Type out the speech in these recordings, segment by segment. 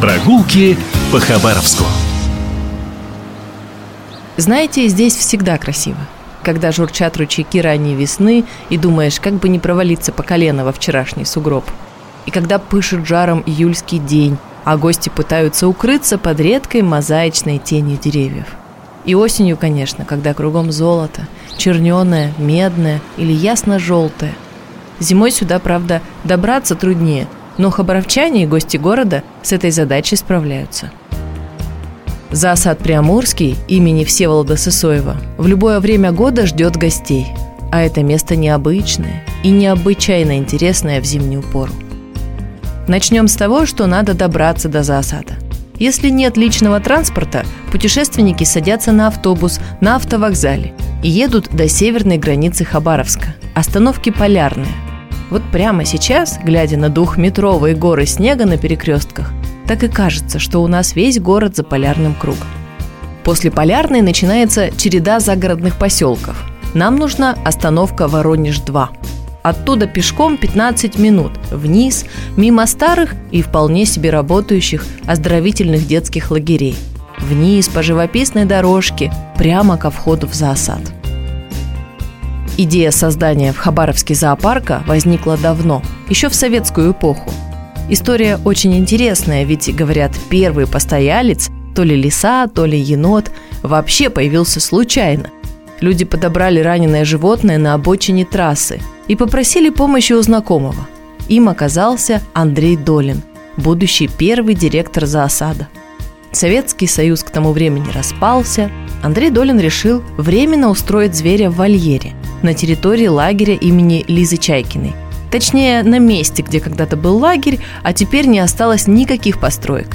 Прогулки по Хабаровску. Знаете, здесь всегда красиво. Когда журчат ручейки ранней весны и думаешь, как бы не провалиться по колено во вчерашний сугроб. И когда пышет жаром июльский день, а гости пытаются укрыться под редкой мозаичной тенью деревьев. И осенью, конечно, когда кругом золото, черненое, медное или ясно-желтое. Зимой сюда, правда, добраться труднее – но хабаровчане и гости города с этой задачей справляются. Засад Приамурский имени Всеволода Сысоева в любое время года ждет гостей, а это место необычное и необычайно интересное в зимнюю пору. Начнем с того, что надо добраться до засада. Если нет личного транспорта, путешественники садятся на автобус на автовокзале и едут до северной границы Хабаровска, остановки Полярная – вот прямо сейчас, глядя на двухметровые горы снега на перекрестках, так и кажется, что у нас весь город за полярным кругом. После полярной начинается череда загородных поселков. Нам нужна остановка Воронеж-2. Оттуда пешком 15 минут, вниз, мимо старых и вполне себе работающих оздоровительных детских лагерей. Вниз по живописной дорожке, прямо ко входу в засад – Идея создания в Хабаровске зоопарка возникла давно, еще в советскую эпоху. История очень интересная, ведь, говорят, первый постоялец, то ли лиса, то ли енот, вообще появился случайно. Люди подобрали раненое животное на обочине трассы и попросили помощи у знакомого. Им оказался Андрей Долин, будущий первый директор зоосада. Советский Союз к тому времени распался, Андрей Долин решил временно устроить зверя в вольере – на территории лагеря имени Лизы Чайкиной. Точнее, на месте, где когда-то был лагерь, а теперь не осталось никаких построек.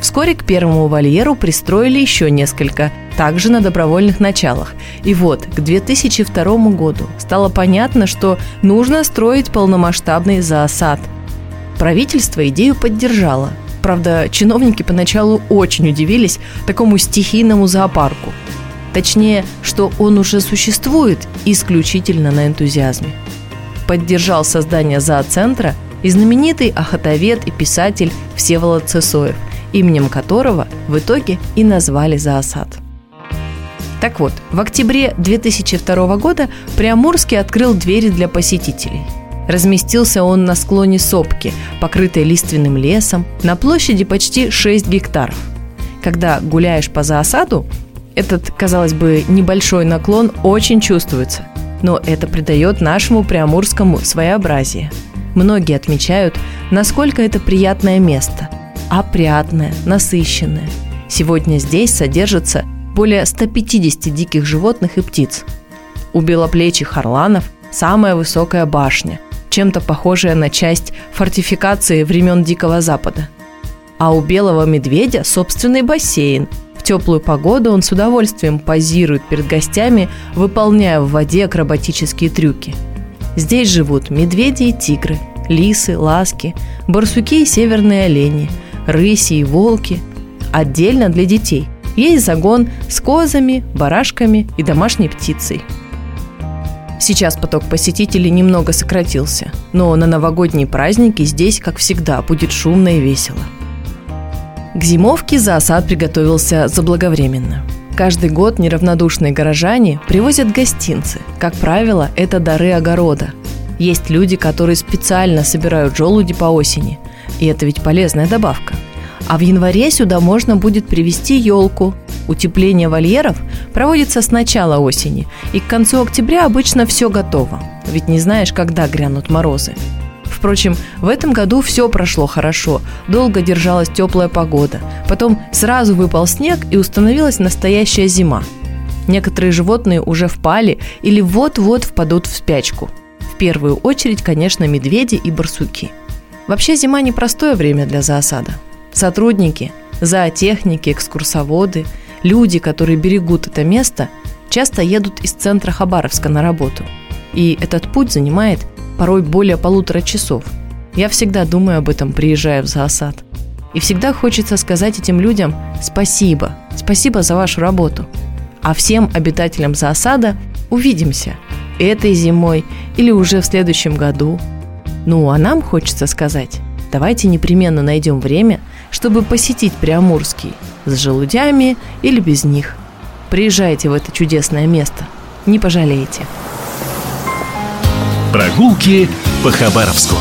Вскоре к первому вольеру пристроили еще несколько, также на добровольных началах. И вот, к 2002 году стало понятно, что нужно строить полномасштабный зоосад. Правительство идею поддержало. Правда, чиновники поначалу очень удивились такому стихийному зоопарку – Точнее, что он уже существует исключительно на энтузиазме. Поддержал создание зооцентра и знаменитый охотовед и писатель Всеволод Цесоев, именем которого в итоге и назвали зоосад. Так вот, в октябре 2002 года Приамурский открыл двери для посетителей. Разместился он на склоне сопки, покрытой лиственным лесом, на площади почти 6 гектаров. Когда гуляешь по зоосаду, этот, казалось бы, небольшой наклон очень чувствуется, но это придает нашему Приамурскому своеобразие. Многие отмечают, насколько это приятное место. Опрятное, насыщенное. Сегодня здесь содержится более 150 диких животных и птиц. У белоплечих орланов самая высокая башня, чем-то похожая на часть фортификации времен Дикого Запада. А у белого медведя собственный бассейн – теплую погоду он с удовольствием позирует перед гостями, выполняя в воде акробатические трюки. Здесь живут медведи и тигры, лисы, ласки, барсуки и северные олени, рыси и волки. Отдельно для детей есть загон с козами, барашками и домашней птицей. Сейчас поток посетителей немного сократился, но на новогодние праздники здесь, как всегда, будет шумно и весело – к зимовке зоосад приготовился заблаговременно. Каждый год неравнодушные горожане привозят гостинцы. Как правило, это дары огорода. Есть люди, которые специально собирают желуди по осени. И это ведь полезная добавка. А в январе сюда можно будет привезти елку. Утепление вольеров проводится с начала осени, и к концу октября обычно все готово. Ведь не знаешь, когда грянут морозы. Впрочем, в этом году все прошло хорошо. Долго держалась теплая погода. Потом сразу выпал снег и установилась настоящая зима. Некоторые животные уже впали или вот-вот впадут в спячку. В первую очередь, конечно, медведи и барсуки. Вообще зима непростое время для зоосада. Сотрудники, зоотехники, экскурсоводы, люди, которые берегут это место, часто едут из центра Хабаровска на работу. И этот путь занимает порой более полутора часов. Я всегда думаю об этом, приезжая в зоосад. И всегда хочется сказать этим людям спасибо, спасибо за вашу работу. А всем обитателям зоосада увидимся этой зимой или уже в следующем году. Ну, а нам хочется сказать давайте непременно найдем время, чтобы посетить Приамурский с желудями или без них. Приезжайте в это чудесное место, не пожалеете. Прогулки по Хабаровску.